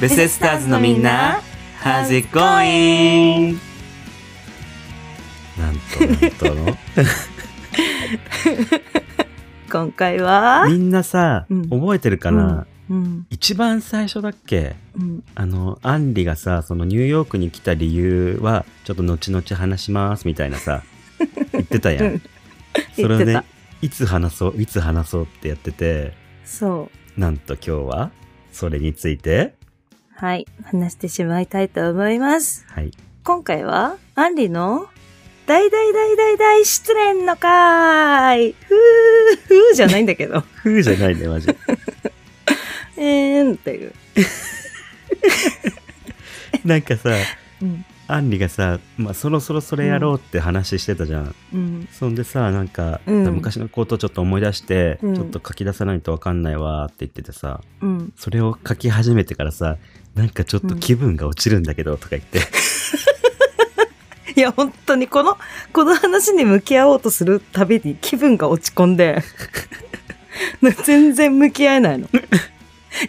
ベセスターズのみんな How's it going? なんとなんとの？今回は？みんなさ、うん。覚えてるかな、うん、一番最初だっけ？うん、あの、アンリがさ、そのニューヨークに来た理由は、ちょっと後々話しますみたいなさ、言ってたやん。それをね、いつ話そう、いつ話そうってやってて、そう。なんと今日は、それについて、はい。話してしまいたいと思います。はい。今回は、アンリの大大大大大失恋の会ふー、ふーじゃないんだけど。ふうじゃないね、マジ。えーんっていう。なんかさ、うん。アンリがさ、まあ、そろそろそれやろうって話してたじゃん。うん。そんでさ、なんか、うん昔のことちょっと思い出して、うんちょっと書き出さないとわかんないわーって言っててさ、うん。それを書き始めてからさ、なんかちょっと気分が落ちるんだけど、とか言って。いや、本当にこの、この話に向き合おうとするたびに気分が落ち込んで、全然向き合えないの。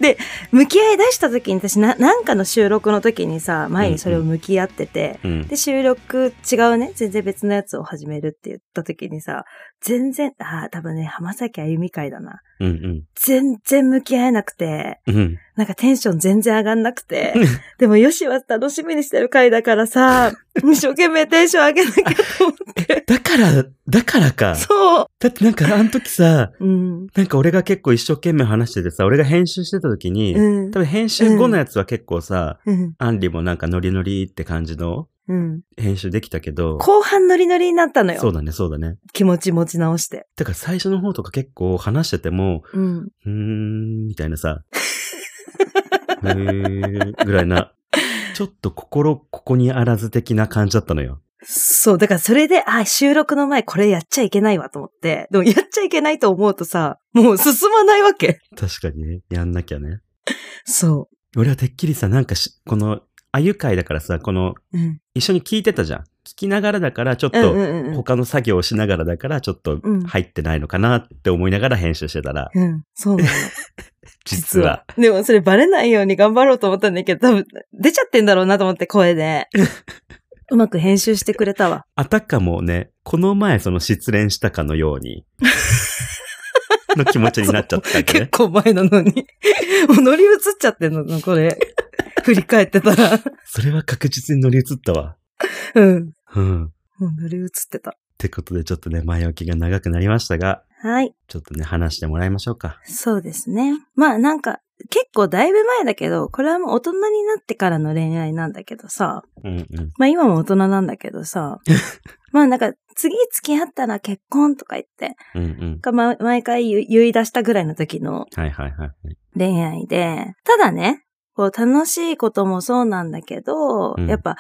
で、向き合い出した時に私な、なんかの収録の時にさ、前にそれを向き合ってて、うん。で、収録違うね、全然別のやつを始めるって言った時にさ、全然、ああ、多分ね、浜崎あゆみ会だな。うん全然向き合えなくて、うん。うん。なんかテンション全然上がんなくて、でもよしは楽しみにしてる回だからさ、一生懸命テンション上げなきゃと思って。だから、だからか。そだってなんかあの時さ、う。うん。なんか俺が結構一生懸命話しててさ、俺が編集してた時に、うん多。分編集後のやつは結構さ、うん。アンリもなんかノリノリって感じのうん。編集できたけど、後半ノリノリになったのよ。そうだね、そうだね。気持ち持ち直して。だから最初の方とか結構話してても、うん。うーん、みたいなさ、へー、ぐらいな、ちょっと心ここにあらず的な感じだったのよ。そう。だからそれで、あ、収録の前これやっちゃいけないわと思って。でもやっちゃいけないと思うとさ、もう進まないわけ。確かにね、やんなきゃね。そ俺はてっきりさ、なんかし、この、あゆ会だからさ、この、う。うん。一緒に聞いてたじゃん。聞きながらだから、ちょっと。他の作業をしながらだから、ちょっとうん入ってないのかなって思いながら編集してたら、うん。そうなの。実は。。でもそれバレないように頑張ろうと思ったんだけど、多分出ちゃってんだろうなと思って声で。うまく編集してくれたわ。あたかもね、この前その失恋したかのように、の気持ちになっちゃったわけ結ね。構前なのに。もう乗り移っちゃってんの、これ。振り返ってたら。それは確実に乗り移ったわ。うん。うん。っもう乗り移ってた。てことでちょっとね、前置きが長くなりましたが、はい。ちょっとね、話してもらいましょうか。そうですね。まあなんか、結構だいぶ前だけど、これはもう大人になってからの恋愛なんだけどさ。うんうん。まあ今も大人なんだけどさ。まあなんか、次付き合ったら結婚とか言って、うんうん。がま毎回言い言い出したぐらいの時のはいはいはい。恋愛で、ただね、こう楽しいこともそうなんだけど、うんやっぱ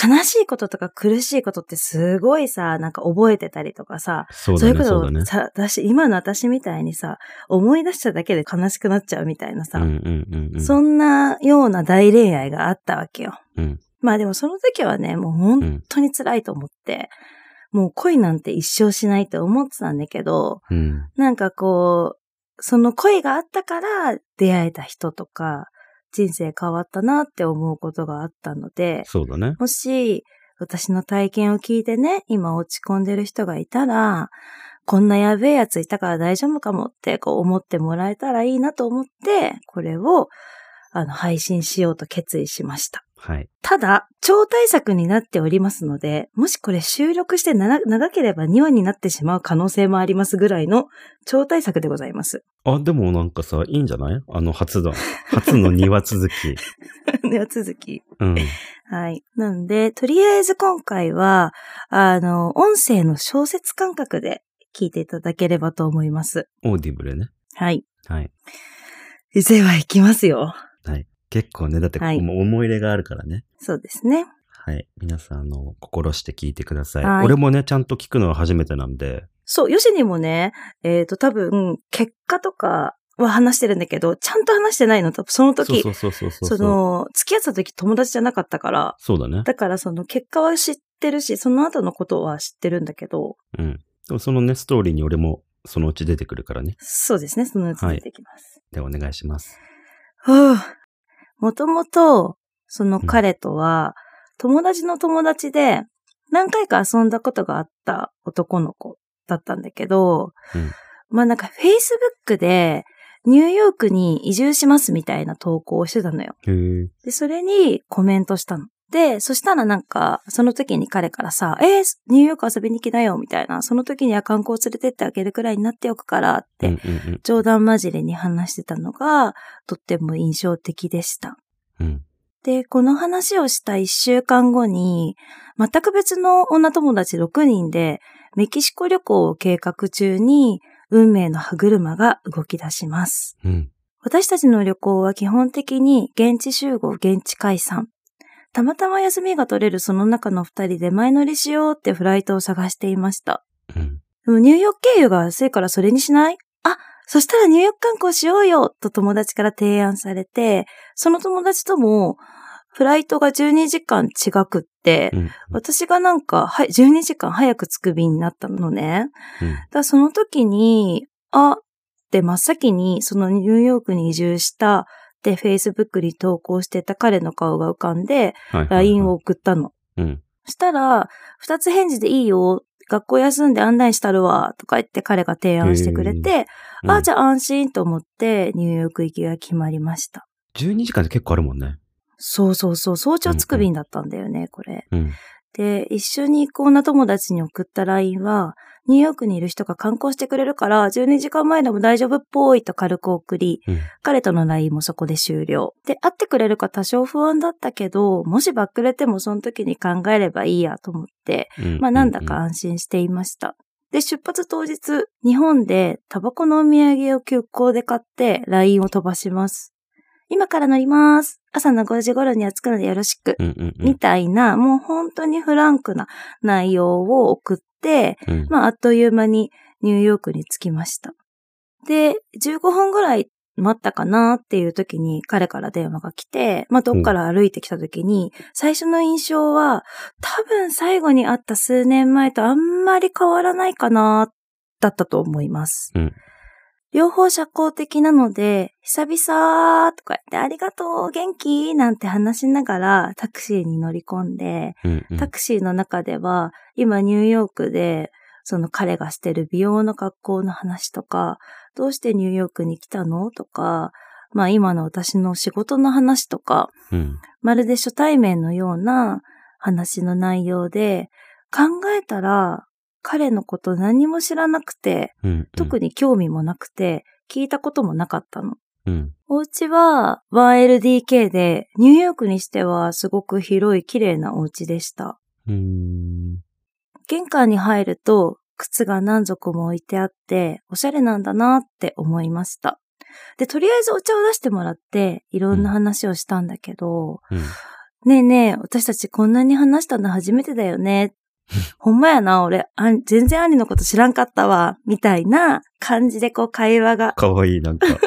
悲しいこととか苦しいことってすごいさ、なんか覚えてたりとかさ、そうだね、いうこと。をさ、私、今の私みたいにさ、思い出しただけで悲しくなっちゃうみたいなさ、うんうんうんうん。そんなような大恋愛があったわけよ。うん。まあでもその時はね、もう本当に辛いと思って、もう恋なんて一生しないと思ってたんだけど、うん。なんかこう、その恋があったから出会えた人とか、人生変わったなって思うことがあったので、そうだね。もし私の体験を聞いてね、今落ち込んでる人がいたら、こんなやべえやついたから大丈夫かもってこう思ってもらえたらいいなと思って、これをあの配信しようと決意しました。はい。ただ、超大作になっておりますので、もしこれ収録して長長ければ2話になってしまう可能性もありますぐらいの超大作でございます。あ、でもなんかさ、いいんじゃない？あの、初だ。初の2話続き。では続き。うん。はい。なんで、とりあえず今回は、あの、音声の小説感覚で聞いていただければと思います。オーディブルね。はい。はい。では行きますよ。はい。結構ね、だって、はいもう思い入れがあるからね。そうですね。はい。皆さん、あの、心して聞いてください。はい俺もね、ちゃんと聞くのは初めてなんで。そう、ヨシにもね、えっ、と、多分、結果とかは話してるんだけど、ちゃんと話してないの、多分その時、そうそうそうそうその、付き合ってた時友達じゃなかったから、そうだね。だからその結果は知ってるし、その後のことは知ってるんだけど、うん。でもそのね、ストーリーに俺もそのうち出てくるからね。そうですね、そのうち出てきます。で、お願いします。はぁもともと、その彼とは、友達の友達で、何回か遊んだことがあった男の子だったんだけど、うんまあなんか Facebook で、ニューヨークに移住しますみたいな投稿をしてたのよ。で、それにコメントしたの。で、そしたらなんか、その時に彼からさ、えーニューヨーク遊びに来なよ、みたいな。その時には観光連れてってあげるくらいになっておくからって。冗談交じりに話してたのが、とっても印象的でした。うん。で、この話をした一週間後に、全く別の女友達6人で、メキシコ旅行を計画中に、運命の歯車が動き出します。うん。私たちの旅行は基本的に現地集合、現地解散。たまたま休みが取れるその中の二人で前乗りしようってフライトを探していました。うん。でもニューヨーク経由が安いからそれにしない？あ、そしたらニューヨーク観光しようよと友達から提案されて、その友達ともフライトが12時間違くって、うん。私がなんか、はい、12時間早く着く便になったのね。うん。だその時に、あ、って真っ先にそのニューヨークに移住した Facebook に投稿してた彼の顔が浮かんで。LINE を送ったの。うん。そしたら、二つ返事でいいよ、学校休んで案内したるわ、とか言って彼が提案してくれて、うんあ、じゃあ安心と思ってニューヨーク行きが決まりました。12時間って結構あるもんね。そうそうそう、早朝着く便だったんだよね、これ。うん。で、一緒に行く女友達に送った LINE は、ニューヨークにいる人が観光してくれるから、12時間前でも大丈夫っぽいと軽く送り、うん。彼との LINE もそこで終了。で、会ってくれるか多少不安だったけど、もしバックれてもその時に考えればいいやと思って、うんまあなんだか。安心していました。で、出発当日、日本でタバコのお土産を休校で買って LINE を飛ばします。今から乗ります。朝の5時頃には着くのでよろしく。うんうんうん。みたいな、もう本当にフランクな内容を送って、うん。まああっという間にニューヨークに着きました。で、15分ぐらい待ったかなっていう時に彼から電話が来て、まあどっから歩いてきた時に、最初の印象は多分最後に会った数年前とあんまり変わらないかな、だったと思います。うん両方社交的なので、久々とか言ってありがとう、元気？なんて話しながらタクシーに乗り込んで、うんうん。タクシーの中では、今ニューヨークで、その彼がしてる美容の学校の話とか、どうしてニューヨークに来たの？とか、まあ今の私の仕事の話とか、うん。まるで初対面のような話の内容で、考えたら彼のこと何も知らなくて、うん。特に興味もなくて、聞いたこともなかったの。うん。お家は 1LDK で、ニューヨークにしてはすごく広い綺麗なお家でした。うん。玄関に入ると靴が何足も置いてあって、おしゃれなんだなって思いました。で、とりあえずお茶を出してもらって、いろんな話をしたんだけど、うん。ねえねえ、私たちこんなに話したの初めてだよね。ほんまやな、俺、あん全然兄のこと知らんかったわ、みたいな感じでこう会話がかわいい、なんか。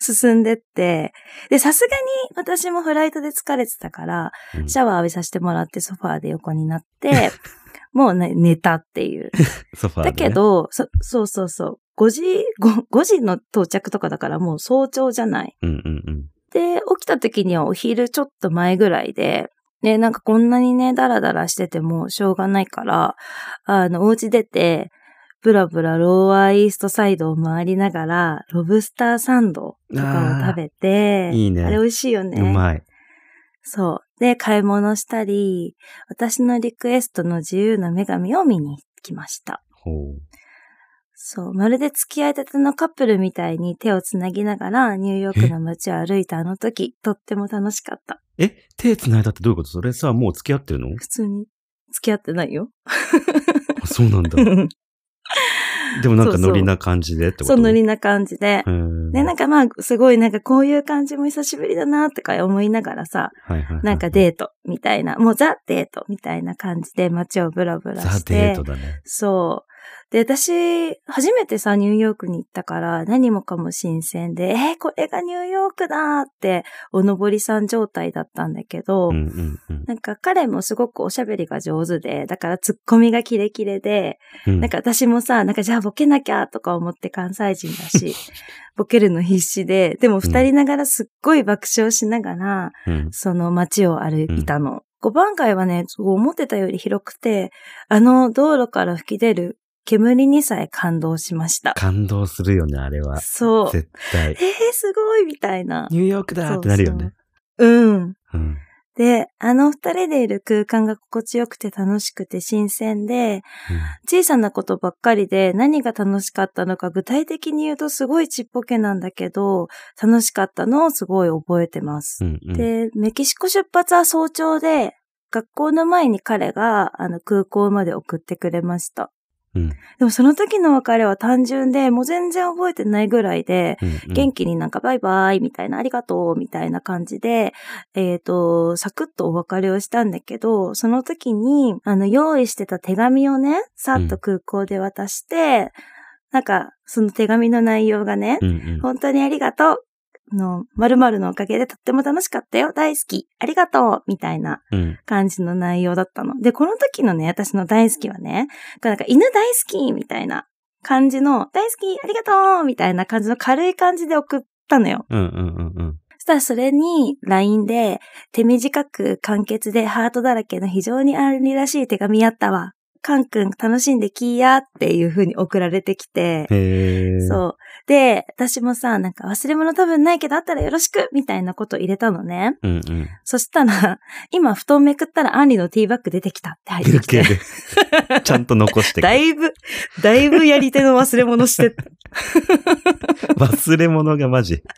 進んでって、で、さすがに私もフライトで疲れてたから、うんシャワー浴びさせてもらってソファーで横になって、もうね、寝たっていう。ソファーで、だね。けど、そ、そうそうそう。5時、5, 5時の到着とかだからもう早朝じゃない。うんうんうん。で、起きた時にはお昼ちょっと前ぐらいで、ね、なんかこんなにね、ダラダラしててもしょうがないから、あの、お家出て、ブラブラローアーイーストサイドを回りながら、ロブスターサンドとかを食べて、いいねあれ美味しいよね。うまい。そう。で、買い物したり、私のリクエストの自由な女神を見に行きました。ほう。そう。まるで付き合いたてのカップルみたいに手をつなぎながらニューヨークの街を歩いたあの時、とっても楽しかった。え、手繋いだってどういうこと？それさ、もう付き合ってるの？普通に付き合ってないよ。あそうなんだ。でもなんかノリな感じでってこと？そうノリな感じでう。ん。で、なんかまあ、すごいなんかこういう感じも久しぶりだなとか思いながらさ、はいはいはいなんかデートみたいな、もうザ・デートみたいな感じで街をブラブラザ・して。デートだね。そう。で、私、初めてさ、ニューヨークに行ったから、何もかも新鮮で、えーこれがニューヨークだって、おのぼりさん状態だったんだけど、うんうんうんなんか彼もすごくおしゃべりが上手で、だからツッコミがキレキレで、うん。なんか私もさ、なんかじゃあボケなきゃとか思って関西人だし、ボケるの必死で、でも二人ながらすっごい爆笑しながら、うん、その街を歩いたの。5番街はね、思ってたより広くて、あの道路から吹き出る煙にさえ感動しました。感動するよね、あれは。そう。絶対え。ー、すごいみたいな。ニューヨークだってなるよね。うん。うん。で、あの二人でいる空間が心地よくて楽しくて新鮮で、小さなことばっかりで何が楽しかったのか具体的に言うとすごいちっぽけなんだけど、楽しかったのをすごい覚えてます。うんうん、で、メキシコ出発は早朝で、学校の前に彼があの空港まで送ってくれました。うん。でもその時の別れは単純で、もう全然覚えてないぐらいで、うんうん。元気になんかバイバイみたいな、ありがとうみたいな感じで、えっ、と、サクッとお別れをしたんだけど、その時に、あの、用意してた手紙をね、さっと空港で渡して、なんか、その手紙の内容がね、うんうん。本当にありがとう。の、〇〇のおかげでとっても楽しかったよ。大好き。ありがとう。みたいなうん感じの内容だったの。で、この時のね、私の大好きはね、なんか犬大好きみたいな感じの、大好きありがとうみたいな感じの軽い感じで送ったのよ。うんうんうんうん。そしたらそれに LINE で手短く簡潔でハートだらけの非常にありらしい手紙やったわ。カン君楽しんできーやっていう風に送られてきて、へー。そう。で、私もさ、なんか忘れ物多分ないけどあったらよろしくみたいなことを入れたのね。うんうん。そしたら、今布団めくったらアンリのティーバッグ出てきたって入ってきて。で ちゃんと残してくだいぶ、だいぶやり手の忘れ物して、忘れ物がマジ。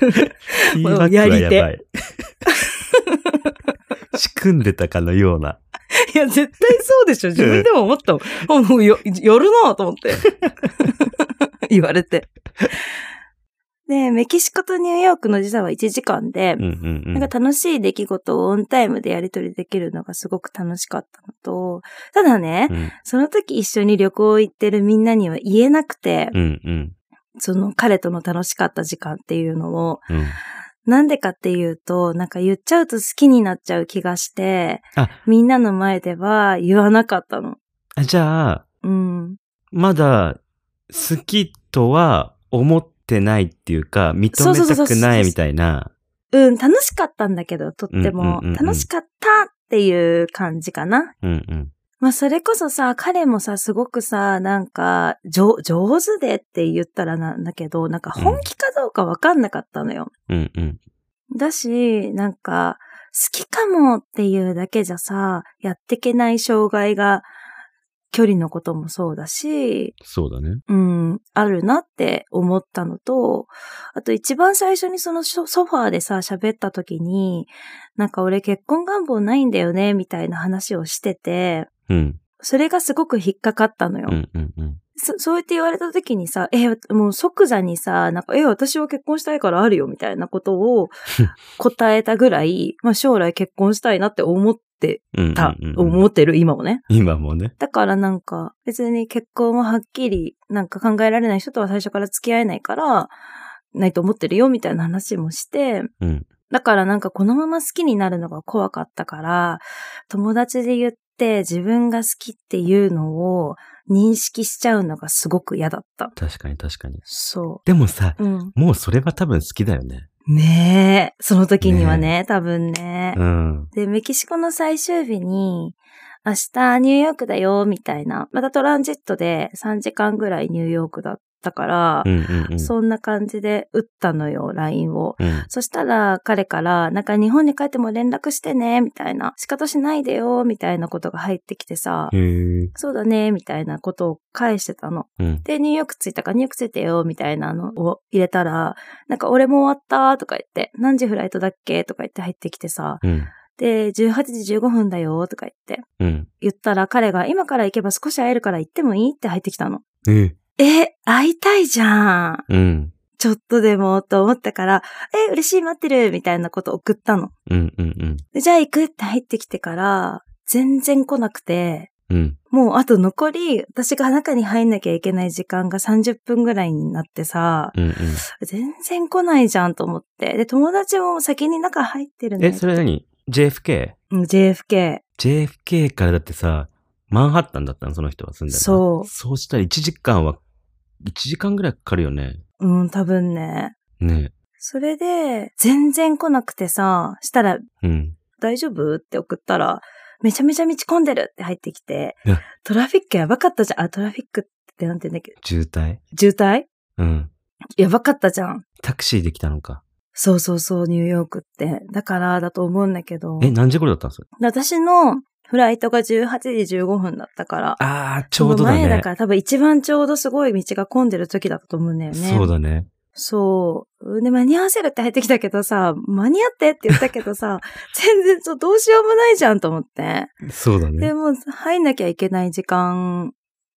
ティーバッグはやばい。仕組んでたかのような。いや、絶対そうでしょ。自分でも思ったもん。もうよ、やるなと思って。言われて。で、メキシコとニューヨークの時差は1時間で。なんか楽しい出来事をオンタイムでやり取りできるのがすごく楽しかったのと、ただね、うんその時一緒に旅行行ってるみんなには言えなくて、うんうんその彼との楽しかった時間っていうのを、うん。なんでかっていうと、なんか言っちゃうと好きになっちゃう気がして、あみんなの前では言わなかったの。あじゃあ、うん。まだ好きとは思ってないっていうか、認めたくないみたいな。うん、楽しかったんだけど、とっても。楽しかったっていう感じかな。うんうん。まあ、それこそさ、彼もさ、すごくさ、なんか、上、上手でって言ったらなんだけど、なんか本気かどうかわかんなかったのよ。うんうん。だし、なんか、好きかもっていうだけじゃさ、やってけない障害が、距離のこともそうだし、そうだね。うん、あるなって思ったのと、あと一番最初にそのソソファーでさ、喋った時に、なんか俺結婚願望ないんだよね、みたいな話をしてて、うん。それがすごく引っかかったのよ。うんうんうん。そそうやって言われた時にさ、え、もう即座にさ、なんか、え、私は結婚したいからあるよ、みたいなことを 答えたぐらい、まあ将来結婚したいなって思ってうんうんた、うんうん思ってる今もね。今もね。だからなんか、別に結婚ははっきり、なんか考えられない人とは最初から付き合えないから、ないと思ってるよ、みたいな話もして、うん。だからなんかこのまま好きになるのが怖かったから、友達で言って自分が好きっていうのを認識しちゃうのがすごく嫌だった。確かに確かに。そでもさ、う。うん。もうそれは多分好きだよね。ねえ。その時にはね、多分ね。うん。で、メキシコの最終日に、明日ニューヨークだよ、みたいな。またトランジットで3時間ぐらいニューヨークだったからう、んうんうん。そんな感じで打ったのよ、LINE を。うん。そしたら彼から、なんか日本に帰っても連絡してね、みたいな。仕方しないでよ、みたいなことが入ってきてさ。そうだね、みたいなことを返してたの。うん。で、ニューヨーク着いたからニューヨーク着いてよ、みたいなのを入れたら、なんか俺も終わったとか言って、何時フライトだっけとか言って入ってきてさ、うん。で、18時15分だよ、とか言って。うん。言ったら彼が今から行けば少し会えるから行ってもいい？って入ってきたの。ええ、会いたいじゃん。うん。ちょっとでも、と思ったから、え、嬉しい待ってる、みたいなこと送ったの。うんうんうん。でじゃあ行くって入ってきてから、全然来なくて、うん。もうあと残り、私が中に入んなきゃいけない時間が30分ぐらいになってさ、うんうん。全然来ないじゃんと思って。で、友達も先に中入ってるね。え、それ何 ?JFK?JFK うん JFK。からだってさ、マンハッタンだったのその人は住んでるのそうそうしたら1時間は、1時間ぐらいかかるよね。うん、多分ね。ねそれで、全然来なくてさ、したら、うん。大丈夫って送ったら、めちゃめちゃ道混んでるって入ってきてえ、トラフィックやばかったじゃん。あ、トラフィックってなんて言うんだっけ？渋滞？渋滞？うん。やばかったじゃん。タクシーで来たのか。そうそうそう、ニューヨークって。だからだと思うんだけど。え、何時頃だったんですか？私のフライトが18時15分だったから。あー、ちょうどだね。前だから多分一番ちょうどすごい道が混んでる時だったと思うんだよね。そうだね。そう。で、間に合わせるって入ってきたけどさ、間に合ってって言ったけどさ、全然そうどうしようもないじゃんと思って。そうだねで。も、入んなきゃいけない時間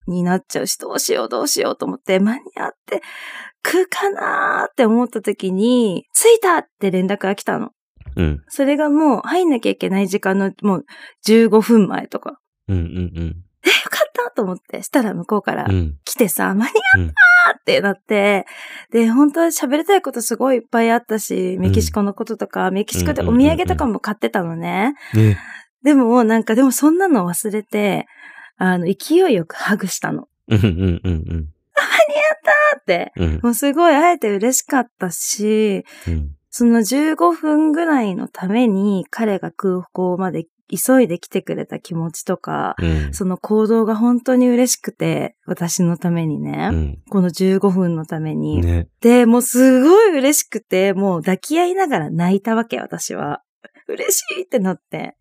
になっちゃうし、どうしようどうしようと思って、間に合って、来るかなーって思った時に、着いたって連絡が来たの。うん。それがもう入んなきゃいけない時間のもう15分前とか。うんうんえ、よかったと思って。したら向こうからうん。うん。来てさ、間に合うんったってなって、で、本当は喋りたいことすごいいっぱいあったし、メキシコのこととか、メキシコでお土産とかも買ってたのね。ね。でも、なんかでもそんなの忘れて、あの、勢いよくハグしたの。うんうんうんだって、うん。うん。もうすごい会えて嬉しかったし、うん。その15分ぐらいのために彼が空港まで急いで来てくれた気持ちとか、うん。その行動が本当に嬉しくて、私のためにね。うん。この15分のために。ね。で、もうすごい嬉しくて、もう抱き合いながら泣いたわけ、私は。嬉しいってなって。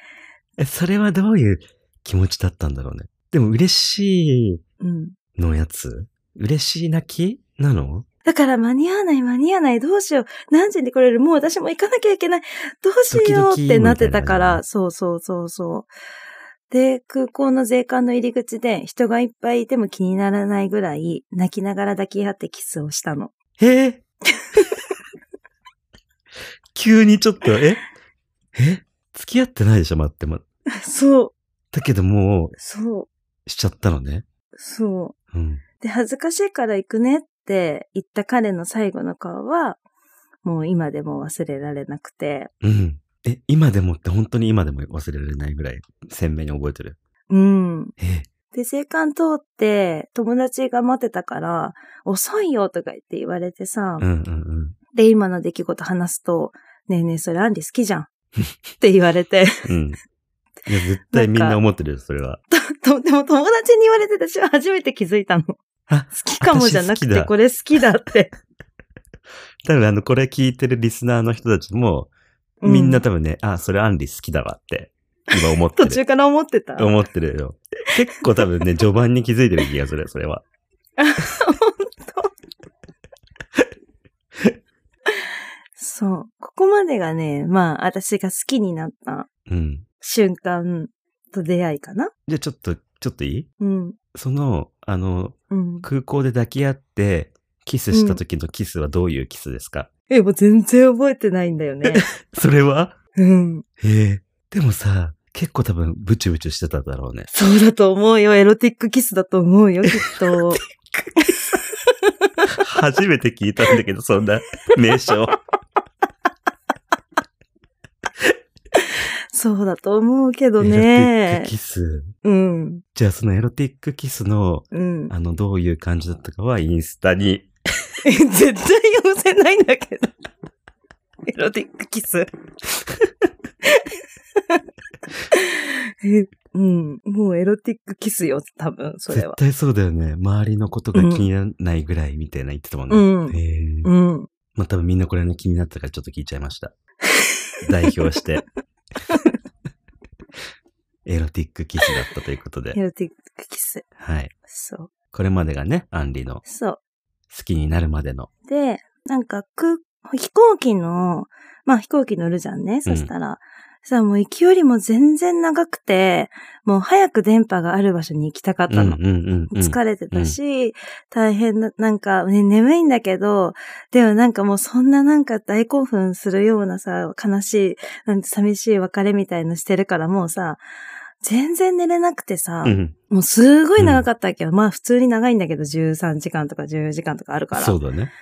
え、それはどういう気持ちだったんだろうね。でも嬉しうん。いのやつ？嬉しい泣きなの？だから間に合わない間に合わないどうしよう。何時に来れる？もう私も行かなきゃいけない。どうしようってなってたから、そうそうそうそう。で、空港の税関の入り口で人がいっぱいいても気にならないぐらい泣きながら抱き合ってキスをしたの。え？ー急にちょっと、え？え？付き合ってないでしょ待って、ま。そう、だけどもそう、う、しちゃったのね。そう。うん。で、恥ずかしいから行くねって言った彼の最後の顔は、もう今でも忘れられなくて、うん。え、今でもって本当に今でも忘れられないぐらい鮮明に覚えてる。うん。えで、税関通って友達が待ってたから、遅いよとか言って言われてさ、うんうんうん。で、今の出来事話すと、ねえねえ、それアンリ好きじゃんって言われて、うん。いや、絶対みんな思ってるよ、それは。とでも友達に言われて私は初めて気づいたの。好あ、きかもじゃなくて、これ好きだって。多分あの、これ聞いてるリスナーの人たちも、うんみんな多分ね、あ、それアンリ好きだわって、今思って途る。中から思ってた。思ってるよ。結構多分ね、序盤に気づいてる気がする、それは。そう。ここまでがね、まあ、私が好きになったうん。瞬間と出会いかな。じゃあちょっと、ちょっといい？うん。その、あの、うん。空港で抱き合って、キスした時のキスはどういうキスですか、え、もう全然覚えてないんだよね。それは？うん。へえ。でもさ、結構多分ブチュブチュしてただろうね。そうだと思うよ。エロティックキスだと思うよ、きっと。初めて聞いたんだけど、そんな名称。そうだと思うけどエロティッねク。キス。うん。じゃあそのエロティックキスの、うん。あの、どういう感じだったかはインスタに。絶対寄せないんだけど。エロティックキス。えうん。もうエロティックキスよ、多分、それは。絶対そうだよね。周りのことが気にならないぐらいみたいな言ってたもんね。うん。うん。まあ多分みんなこれね気になったからちょっと聞いちゃいました。代表して。エロティックキスだったということで。エロティックキス。はい。そう。これまでがね、アンリのそう。好きになるまでの。で、なんか空、飛行機の、まあ飛行機乗るじゃんね。そしたら、さ、もう行きよりも全然長くて、もう早く電波がある場所に行きたかったの。うんうんうんうん。疲れてたし、大変な、なんか、ね、眠いんだけど、でもなんかもうそんななんか大興奮するようなさ、悲しい、なんて寂しい別れみたいのしてるからもうさ、全然寝れなくてさ、うん。もうすごい長かったっけど、まあ普通に長いんだけど13時間とか14時間とかあるから。そうだね。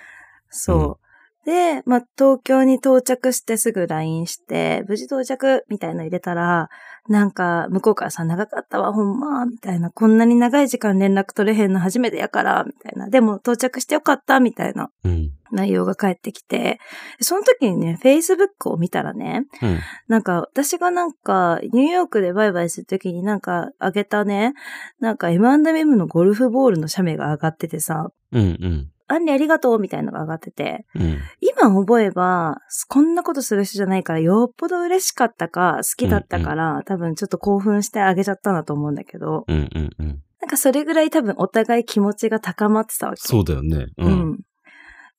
そう。で、まあ、東京に到着してすぐ LINE して、無事到着みたいの入れたら、なんか、向こうからさ、長かったわ、ほんま、みたいな。こんなに長い時間連絡取れへんの初めてやから、みたいな。でも、到着してよかった、みたいなうん。内容が返ってきて、その時にね、Facebook を見たらね、うん。なんか、私がなんか、ニューヨークでバイバイするときになんか、あげたね、なんか M&M のゴルフボールの写メが上がっててさ、うんうん。アンリありがとうみたいなのが上がってて、うん。今覚えば、こんなことする人じゃないから、よっぽど嬉しかったか、好きだったから、多分ちょっと興奮してあげちゃったんだと思うんだけど、うんうんうん。なんかそれぐらい多分お互い気持ちが高まってたわけ。そうだよね。う。うんん。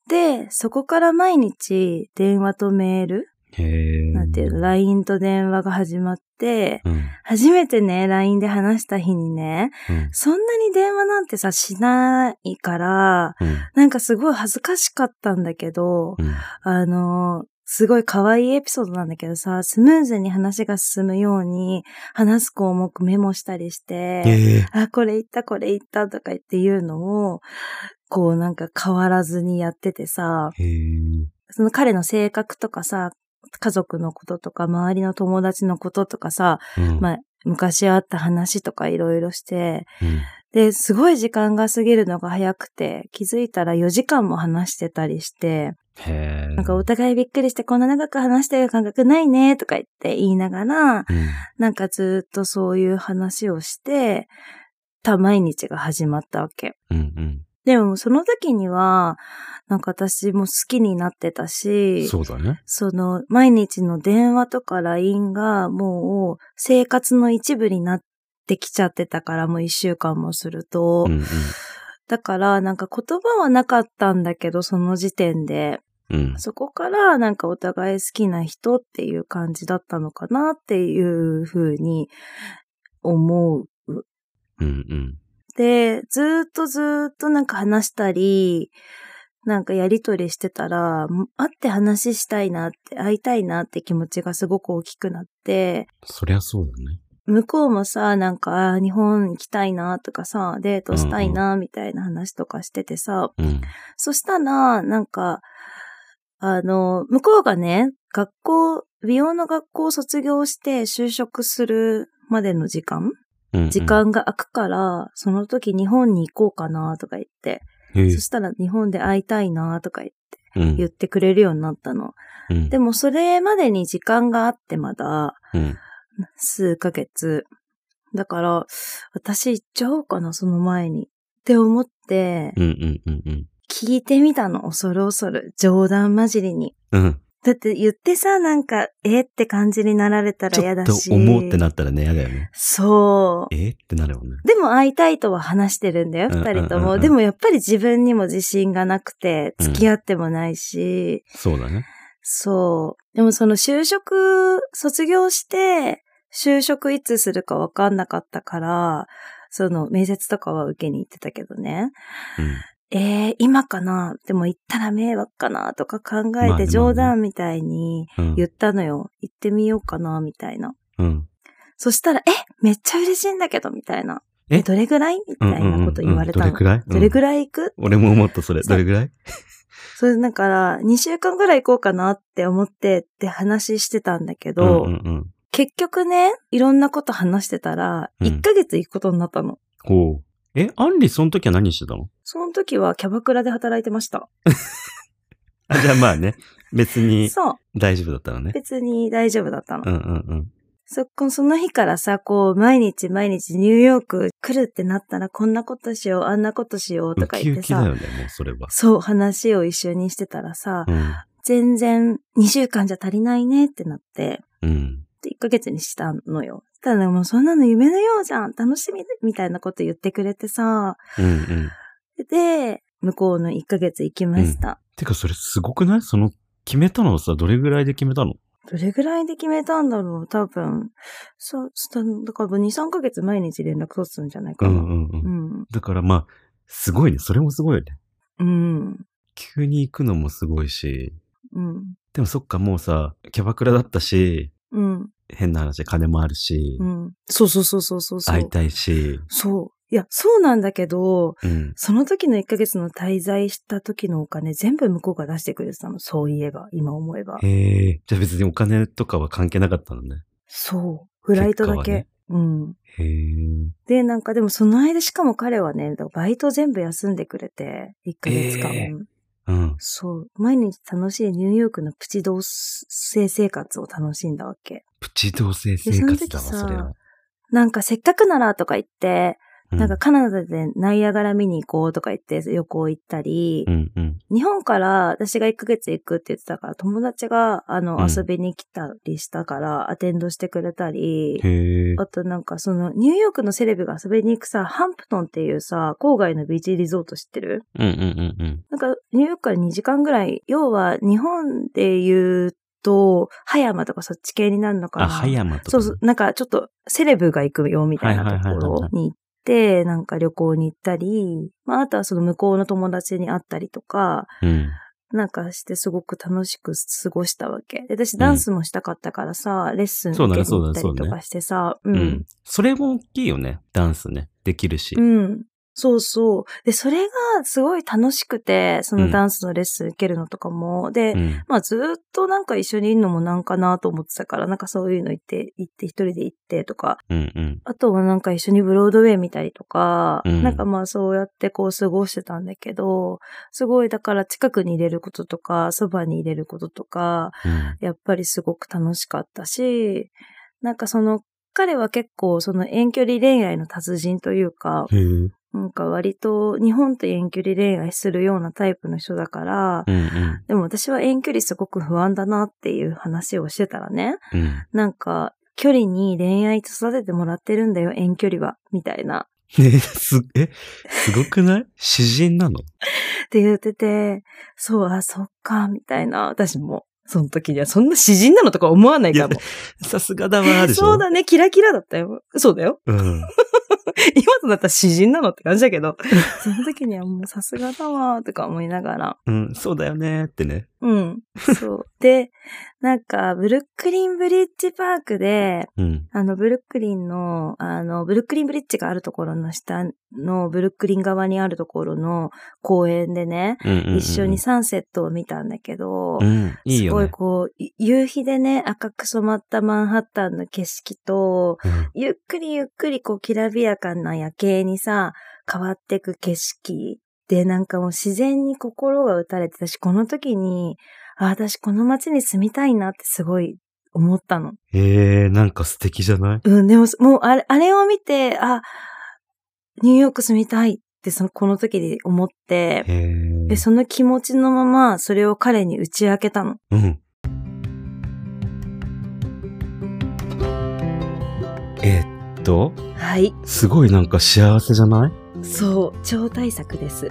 で、そこから毎日電話とメール。なんていうの、LINE と電話が始まって、うん。初めてね、LINE で話した日にね、うん。そんなに電話なんてさ、しないから、うん。なんかすごい恥ずかしかったんだけど、うん。あの、すごい可愛いエピソードなんだけどさ、スムーズに話が進むように、話す項目メモしたりして。あ、これ言った、これ言ったとか言って言うのを、こうなんか変わらずにやっててさ。その彼の性格とかさ、家族のこととか、周りの友達のこととかさ、うん。まあ、昔あった話とかいろいろして、うん。で、すごい時間が過ぎるのが早くて、気づいたら4時間も話してたりして。なんかお互いびっくりしてこんな長く話してる感覚ないねとか言って言いながら、うん。なんかずっとそういう話をして、た毎日が始まったわけ。うんうん。でもその時には、なんか私も好きになってたし、そうだね。その毎日の電話とか LINE がもう生活の一部になってきちゃってたからもう一週間もすると、うんだからなんか言葉はなかったんだけどその時点で、うん。うん。そこからなんかお互い好きな人っていう感じだったのかなっていうふうに思う。うんうん。で、ずーっとずーっとなんか話したり、なんかやりとりしてたら、会って話したいなって、会いたいなって気持ちがすごく大きくなって、そりゃそうだね。向こうもさ、なんか、日本行きたいなとかさ、デートしたいなみたいな話とかしててさ、うん。そしたら、なんか、あの、向こうがね、学校、美容の学校を卒業して就職するまでの時間うんうん。時間が空くから、その時日本に行こうかなとか言って、へえそしたら日本で会いたいなとか言ってうん。言ってくれるようになったの。うん。でもそれまでに時間があってまだうん。数ヶ月。だから、私行っちゃおうかな、その前に。って思って、うんうんうんうん。聞いてみたの、恐る恐る。冗談交じりに。うん。だって言ってさ、なんか、えって感じになられたらちょっと嫌だし。思うってなったらね、嫌だよね。そう。えってなるもんね。でも会いたいとは話してるんだよ、うん二人とも。うんうんうんでもやっぱり自分にも自信がなくて、付き合ってもないし、そうだね。そう。でもその就職、卒業して、就職いつするかわかんなかったから、その面接とかは受けに行ってたけどね。うん。えー、今かな？でも行ったら迷惑かなとか考えて冗談みたいにうん。言ったのよ。行ってみようかなみたいな。うん。そしたら、え、めっちゃ嬉しいんだけどみたいな。え？え、どれぐらい？みたいなこと言われたの。うんうんうんどれくらい？どれぐらい行く？俺も思った、それ。どれぐらい？それだから、2週間ぐらい行こうかなって思ってって話してたんだけど、うんうんうん。結局ね、いろんなこと話してたら、うん1ヶ月行くことになったの。ほう。え、アンリその時は何してたの？その時はキャバクラで働いてました。あ、じゃあまあね。別にそう。大丈夫だったのね。別に大丈夫だったの。うんうんそこ、その日からさ、こう、毎日毎日ニューヨーク来るってなったら、こんなことしよう、あんなことしよううん。とか言ってさ、キだよね、もうそれは。そう、話を一緒にしてたらさ、うん。全然2週間じゃ足りないねってなって、うん。で1ヶ月にしたのよ。ただもうそんなの夢のようじゃん楽しみみたいなこと言ってくれてさ、うんうん。で、向こうの1ヶ月行きました。てか、それすごくない？その、決めたのはさ、どれぐらいで決めたの？どれぐらいで決めたんだろう多分。そう、だから2、3ヶ月毎日連絡取ってたんじゃないかな。うんうんうん。うん。だからまあ、すごいね。それもすごいよね。うん。急に行くのもすごいし。うん。でもそっか、もうさ、キャバクラだったし、うん。変な話、金もあるし、うん。そうそうそうそうそうそう。会いたいし、そう。いや、そうなんだけど、うん。その時の1ヶ月の滞在した時のお金全部向こうが出してくれてたの。そういえば、今思えば。へえ。じゃあ別にお金とかは関係なかったのね。そう。フライトだけ。ねうん。へえ。で、なんかでもその間しかも彼はね、バイト全部休んでくれて、1ヶ月間。えーうん。そう。毎日楽しいニューヨークのプチ同棲生活を楽しんだわけ。プチ同棲生活だわ、でそそれは。なんかせっかくならとか言って、うなんか、カナダでナイアガラ見に行こうとか言って旅行行ったり、うんうん。日本から私が1ヶ月行くって言ってたから、友達があの、うん遊びに来たりしたから、アテンドしてくれたり、へえ。あとなんかその、ニューヨークのセレブが遊びに行くさ、ハンプトンっていうさ、郊外のビーチリゾート知ってる？うんうんうんうん。なんか、ニューヨークから2時間ぐらい、要は日本で言うと、葉山とかそっち系になるのかなあ、葉山とか。そうそう、なんかちょっとセレブが行くよみたいなところに行って、なんか旅行に行ったり、まああとはその向こうの友達に会ったりとか、うん。なんかしてすごく楽しく過ごしたわけ。で私ダンスもしたかったからさ、レッスン受けに行ったそうだねそうだねりとかしてさ、ううんん。それも大きいよね。ダンスね。できるし。うん。そうそう。で、それがすごい楽しくて、そのダンスのレッスン受けるのとかも。で、うん。まあずーっとなんか一緒にいるのもなんかなと思ってたから、なんかそういうの行って、行って一人で行ってとか、うんうん。あとはなんか一緒にブロードウェイ見たりとか、うんなんかまあそうやってこう過ごしてたんだけど、すごいだから近くに入れることとか、そばに入れることとか、うん。やっぱりすごく楽しかったし、なんかその、彼は結構その遠距離恋愛の達人というか。なんか割と日本と遠距離恋愛するようなタイプの人だから、うんうん。でも私は遠距離すごく不安だなっていう話をしてたらね、うん。なんか距離に恋愛育ててもらってるんだよ、遠距離は、みたいな。ねす、え、すごくない？詩人なの？って言ってて、そう、あ、そっか、みたいな、私も。その時には、そんな詩人なのとか思わないかも。さすがだわ、でしょ？そうだね、キラキラだったよ。そうだよ。うん。今となったら詩人なのって感じだけど、その時にはもうさすがだわー、とか思いながら。うん、そうだよねーってね。うん。そう。で、なんか、ブルックリンブリッジパークで、うん。あの、ブルックリンの、あの、ブルックリンブリッジがあるところの下の、ブルックリン側にあるところの公園でね、うんうんうん一緒にサンセットを見たんだけど、うん、いいすごい。こう、い夕日でね、赤く染まったマンハッタンの景色と、うんゆっくりゆっくりこう、きらびやかな夜景にさ、変わってく景色で、なんかもう自然に心が打たれてたし、この時に、あ、私この街に住みたいなってすごい思ったの。えー、なんか素敵じゃない？うん、でも、もうあれ、あれを見て、あ、ニューヨーク住みたいって、その、この時で思って、へで、ー。その気持ちのまま、それを彼に打ち明けたの。うん。えーっと、はい。すごいなんか幸せじゃない？そう、超大作です。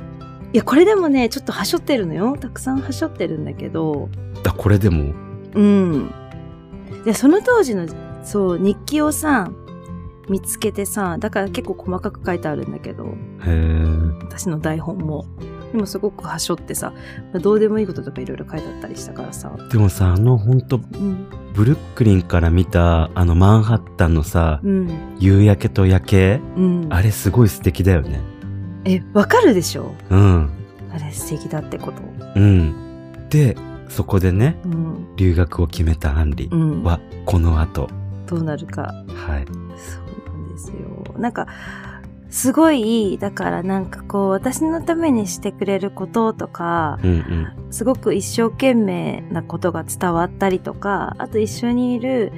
いや、これでもね、ちょっとはしょってるのよ。たくさんはしょってるんだけど、あ、これでも？うん。で、その当時の、そう、日記をさ、見つけてさ、だから結構細かく書いてあるんだけど、へー。私の台本も。でもすごくはしょってさ、どうでもいいこととかいろいろ書いてあったりしたからさ。でもさ、あのほんと、うん。ブルックリンから見たあのマンハッタンのさ、うん。夕焼けと夜景、うん。あれすごい素敵だよね。え、わかるでしょ？うん。あれ素敵だってこと。うん。で、そこでね、うん。留学を決めたアンリうん。は、この後。どうなるか。はい。そうなんですよ。なんか、すごい、だからなんかこう、私のためにしてくれることとか、うんうん。すごく一生懸命なことが伝わったりとか、あと一緒にいる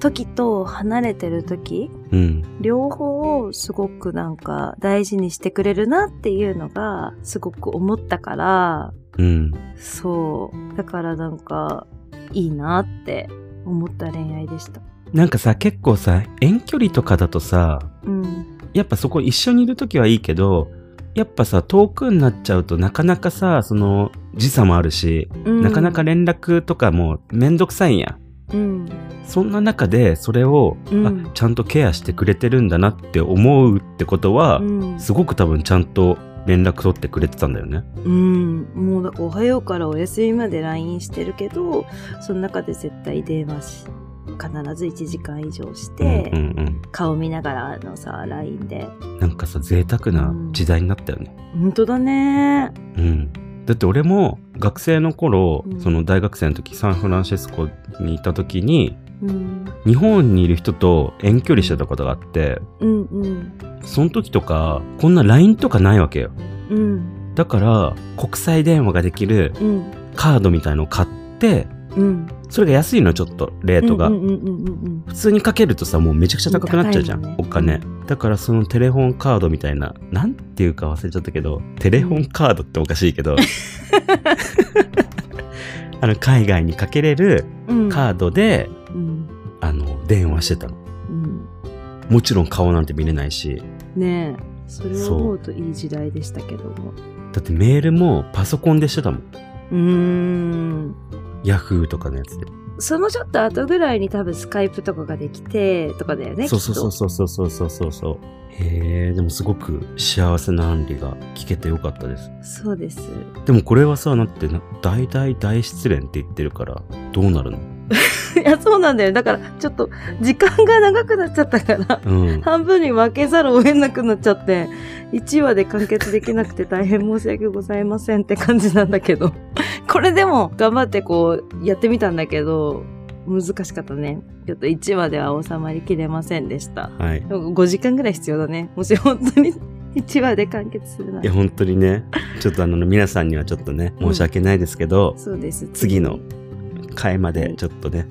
時と離れてる時、うん。両方をすごくなんか大事にしてくれるなっていうのがすごく思ったから、うん。そう。だからなんか、いいなって思った恋愛でした。なんかさ、結構さ、遠距離とかだとさ、うん。やっぱそこ一緒にいるときはいいけど、やっぱさ、遠くになっちゃうとなかなかさ、その、時差もあるし、うんなかなか連絡とかもめんどくさいんや。うん。そんな中でそれを、うんあちゃんとケアしてくれてるんだなって思うってことは、うん。すごく多分ちゃんと連絡取ってくれてたんだよね。うん。もうおはようからお休みまで LINE してるけど、その中で絶対電話し、必ず1時間以上して、うんうん顔見ながらのさ、LINE で。うん。なんかさ、贅沢な時代になったよね。本当だね。うん。だって俺も学生の頃、うんその大学生の時サンフランシスコにいた時にうん。日本にいる人と遠距離してたことがあってうんうん。その時とかこんな LINE とかないわけようん。だから国際電話ができるうん。カードみたいのを買ってうん。それが安いのちょっとレートが。普通にかけるとさもうめちゃくちゃ高くなっちゃうじゃん、ねお金だからそのテレフォンカードみたいななんていうか忘れちゃったけどテレフォンカードっておかしいけど、あの海外にかけれるうん。カードで、うん。あの電話してたのうん。もちろん顔なんて見れないしねえ。それを思うといい時代でしたけども。だってメールもパソコンでしてたもんうーん。ヤフーとかのやつで、そのちょっと後ぐらいに多分スカイプとかができて、とかだよね。そうそうそうう。そうそうそうそうそうそうへえでもすごく幸せな案里が聞けてよかったですそうです。でもこれはさ、だってな、大大大失恋って言ってるから、どうなるの？いや、そうなんだよ。だから、ちょっと、時間が長くなっちゃったから、うん。半分に分けざるを得なくなっちゃって、1話で完結できなくて大変申し訳ございませんって感じなんだけど。これでも、頑張ってこう、やってみたんだけど、難しかったね。ちょっと1話では収まりきれませんでした。はい。でも5時間ぐらい必要だね。もし本当に 1話で完結するないや、ら。本当にね、ちょっとあの、皆さんにはちょっとね、申し訳ないですけど、そうです。次の回までちょっとね、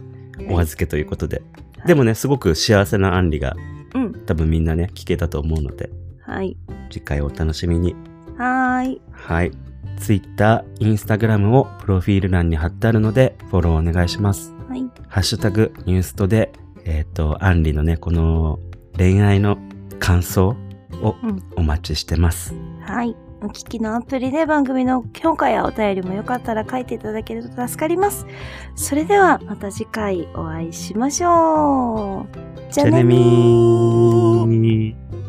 お預けということで。でもね、すごく幸せな案里が、うん。多分みんなね、聞けたと思うので、はい。次回をお楽しみに。はーい。はい。Twitter、Instagram をプロフィール欄に貼ってあるので、フォローお願いします。はい。ハッシュタグ、ニューストで、えっ、と、アンリのね、この恋愛の感想をうんお待ちしてます。はい。お聞きのアプリで番組の評価やお便りもよかったら書いていただけると助かります。それではまた次回お会いしましょう。じゃあね。みー。